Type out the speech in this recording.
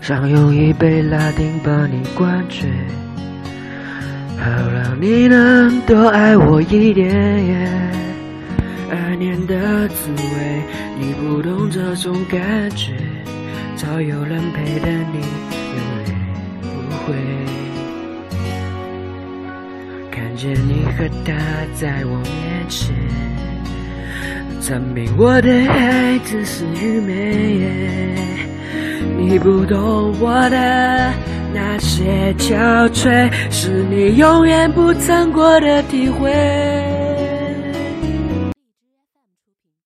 想用一杯拉丁把你灌醉，好让你能多爱我一点。二年的滋味，你不懂这种感觉，早有人陪的你，永远不会看见你和他在我面前，证明我的爱只是愚昧。你不懂我的那些憔悴，是你永远不曾过的体会。